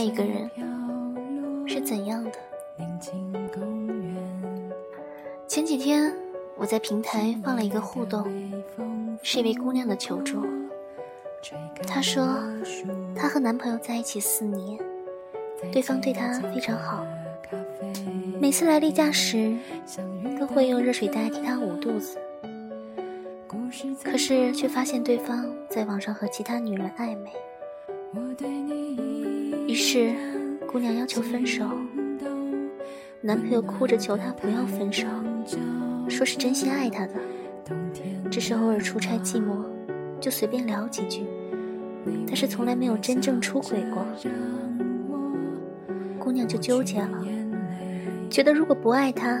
爱一个人是怎样的？前几天我在平台放了一个互动，是一位姑娘的求助。她说，她和男朋友在一起四年，对方对她非常好，每次来例假时都会用热水袋替她捂肚子，可是却发现对方在网上和其他女人暧昧。于是，姑娘要求分手，男朋友哭着求她不要分手，说是真心爱她的，只是偶尔出差寂寞，就随便聊几句，但是从来没有真正出轨过。姑娘就纠结了，觉得如果不爱他，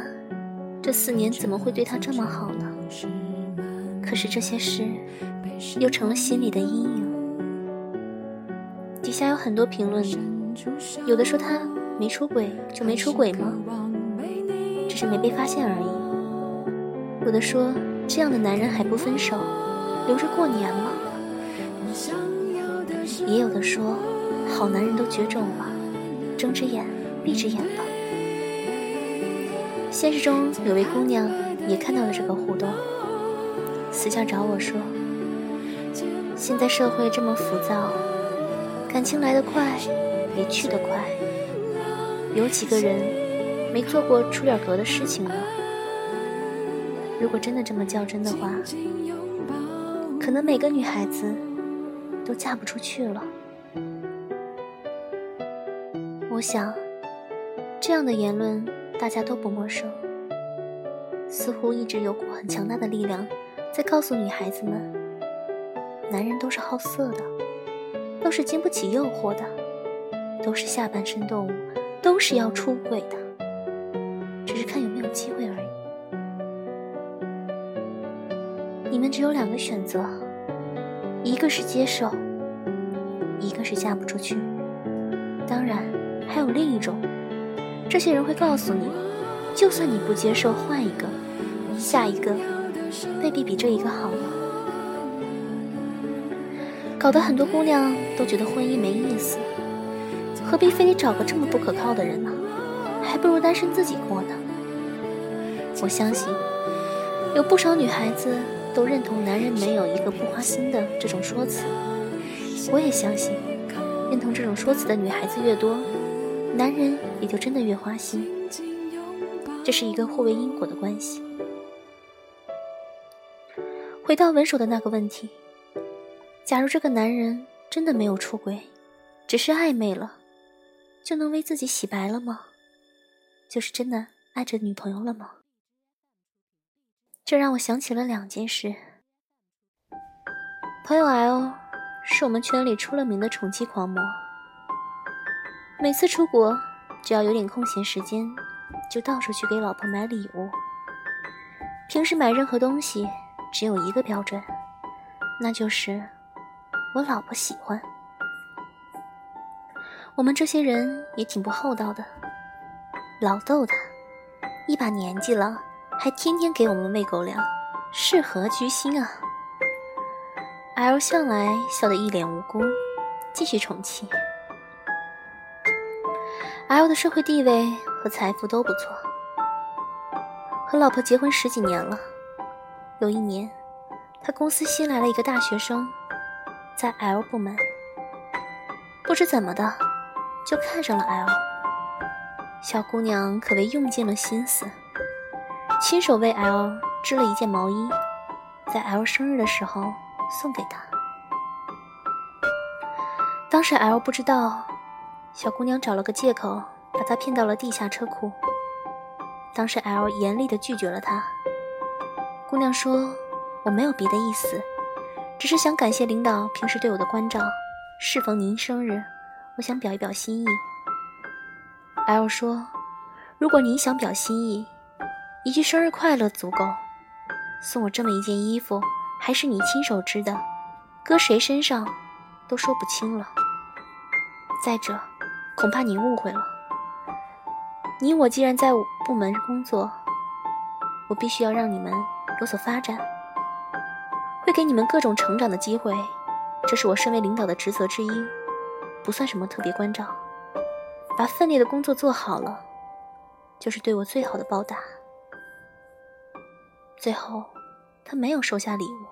这四年怎么会对他这么好呢？可是这些事，又成了心里的阴影。底下有很多评论，有的说他没出轨就没出轨吗？只是没被发现而已。有的说这样的男人还不分手，留着过年吗？也有的说好男人都绝种了，睁只眼闭只眼了。现实中有位姑娘也看到了这个互动，私下找我说：“现在社会这么浮躁。”感情来得快，也去得快。有几个人没做过出点格的事情呢？如果真的这么较真的话，可能每个女孩子都嫁不出去了。我想，这样的言论大家都不陌生，似乎一直有股很强大的力量在告诉女孩子们：男人都是好色的。都是经不起诱惑的，都是下半身动物，都是要出轨的，只是看有没有机会而已。你们只有两个选择，一个是接受，一个是嫁不出去。当然，还有另一种，这些人会告诉你，就算你不接受，换一个，下一个未必比这一个好。搞得很多姑娘都觉得婚姻没意思，何必非得找个这么不可靠的人呢？还不如单身自己过呢。我相信，有不少女孩子都认同男人没有一个不花心的这种说辞。我也相信，认同这种说辞的女孩子越多，男人也就真的越花心。这是一个互为因果的关系。回到文首的那个问题。假如这个男人真的没有出轨，只是暧昧了，就能为自己洗白了吗？就是真的爱着女朋友了吗？这让我想起了两件事。朋友 L 是我们圈里出了名的宠妻狂魔，每次出国只要有点空闲时间，就到处去给老婆买礼物。平时买任何东西只有一个标准，那就是。我老婆喜欢，我们这些人也挺不厚道的，老逗他，一把年纪了还天天给我们喂狗粮，是何居心啊？L 向来笑得一脸无辜，继续宠妻。L 的社会地位和财富都不错，和老婆结婚十几年了。有一年，他公司新来了一个大学生。在 L 部门，不知怎么的，就看上了 L。小姑娘可谓用尽了心思，亲手为 L 织了一件毛衣，在 L 生日的时候送给他。当时 L 不知道，小姑娘找了个借口把他骗到了地下车库。当时 L 严厉的拒绝了他。姑娘说：“我没有别的意思。”只是想感谢领导平时对我的关照。适逢您生日，我想表一表心意。L 说：“如果您想表心意，一句生日快乐足够。送我这么一件衣服，还是你亲手织的，搁谁身上都说不清了。再者，恐怕您误会了。你我既然在部门工作，我必须要让你们有所发展。”会给你们各种成长的机会，这是我身为领导的职责之一。不算什么特别关照，把分内的工作做好了，就是对我最好的报答。最后，他没有收下礼物，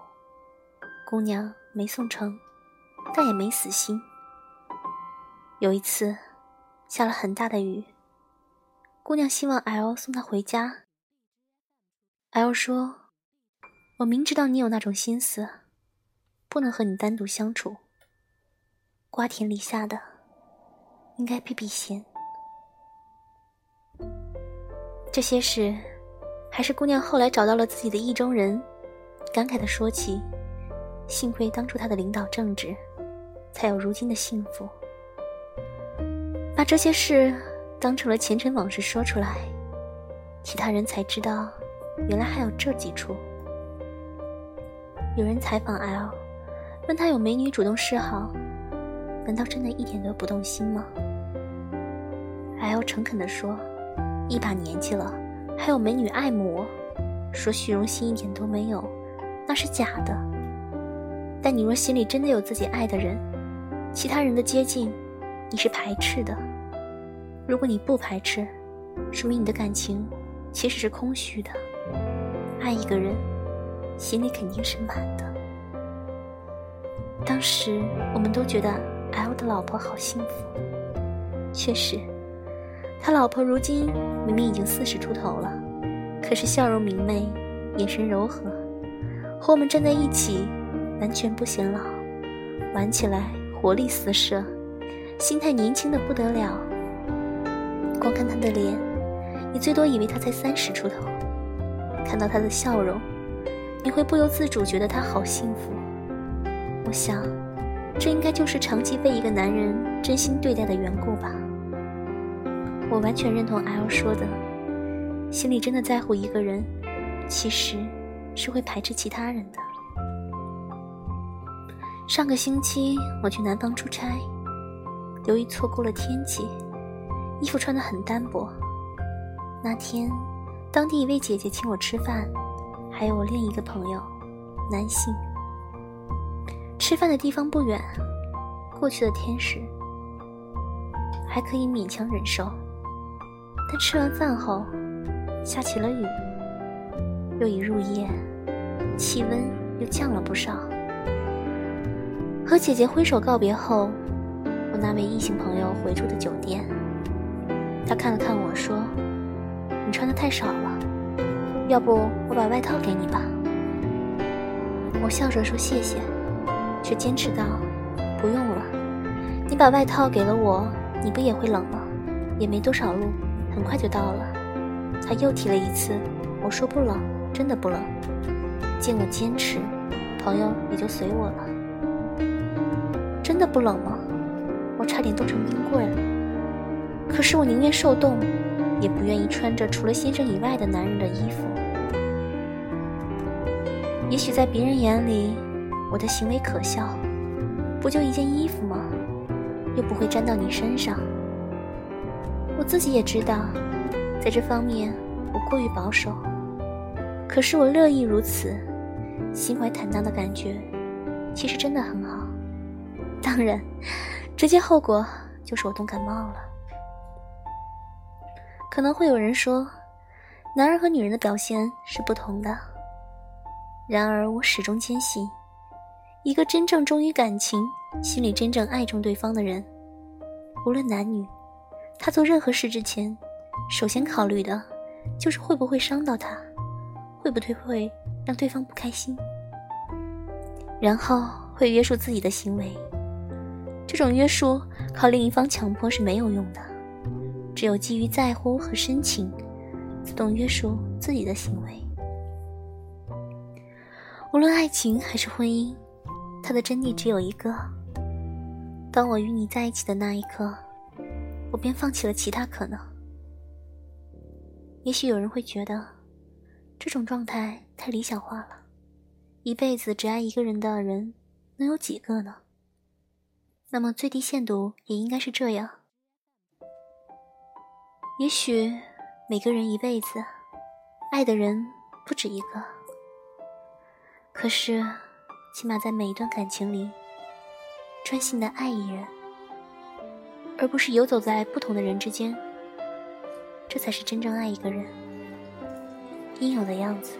姑娘没送成，但也没死心。有一次，下了很大的雨，姑娘希望 L 送她回家。L 说：“我明知道你有那种心思，不能和你单独相处。瓜田李下的，应该避避嫌。”这些事，还是姑娘后来找到了自己的意中人，感慨地说起：“幸亏当初他的领导正直，才有如今的幸福。”把这些事当成了前尘往事说出来，其他人才知道。原来还有这几处。有人采访 L，问他有美女主动示好，难道真的一点都不动心吗？L 诚恳地说：“一把年纪了，还有美女爱慕我，说虚荣心一点都没有，那是假的。但你若心里真的有自己爱的人，其他人的接近，你是排斥的。如果你不排斥，说明你的感情其实是空虚的。”爱一个人，心里肯定是满的。当时我们都觉得 L 的老婆好幸福。确实，他老婆如今明明已经四十出头了，可是笑容明媚，眼神柔和，和我们站在一起，完全不显老，玩起来活力四射，心态年轻的不得了。光看他的脸，你最多以为他才三十出头。看到他的笑容，你会不由自主觉得他好幸福。我想，这应该就是长期被一个男人真心对待的缘故吧。我完全认同 L 说的，心里真的在乎一个人，其实是会排斥其他人的。上个星期我去南方出差，由于错过了天气，衣服穿得很单薄。那天。当地一位姐姐请我吃饭，还有我另一个朋友，男性。吃饭的地方不远，过去的天时还可以勉强忍受。但吃完饭后，下起了雨，又已入夜，气温又降了不少。和姐姐挥手告别后，我那位异性朋友回住的酒店，他看了看我说。你穿的太少了，要不我把外套给你吧。我笑着说谢谢，却坚持道：“不用了，你把外套给了我，你不也会冷吗？也没多少路，很快就到了。”他又提了一次，我说不冷，真的不冷。见我坚持，朋友也就随我了。真的不冷吗？我差点冻成冰棍。可是我宁愿受冻。也不愿意穿着除了先生以外的男人的衣服。也许在别人眼里，我的行为可笑，不就一件衣服吗？又不会沾到你身上。我自己也知道，在这方面我过于保守。可是我乐意如此，心怀坦荡的感觉，其实真的很好。当然，直接后果就是我冻感冒了。可能会有人说，男人和女人的表现是不同的。然而，我始终坚信，一个真正忠于感情、心里真正爱重对方的人，无论男女，他做任何事之前，首先考虑的，就是会不会伤到他，会不会会让对方不开心，然后会约束自己的行为。这种约束靠另一方强迫是没有用的。只有基于在乎和深情，自动约束自己的行为。无论爱情还是婚姻，它的真谛只有一个：当我与你在一起的那一刻，我便放弃了其他可能。也许有人会觉得，这种状态太理想化了，一辈子只爱一个人的人能有几个呢？那么最低限度也应该是这样。也许每个人一辈子爱的人不止一个，可是起码在每一段感情里，专心的爱一人，而不是游走在不同的人之间。这才是真正爱一个人应有的样子。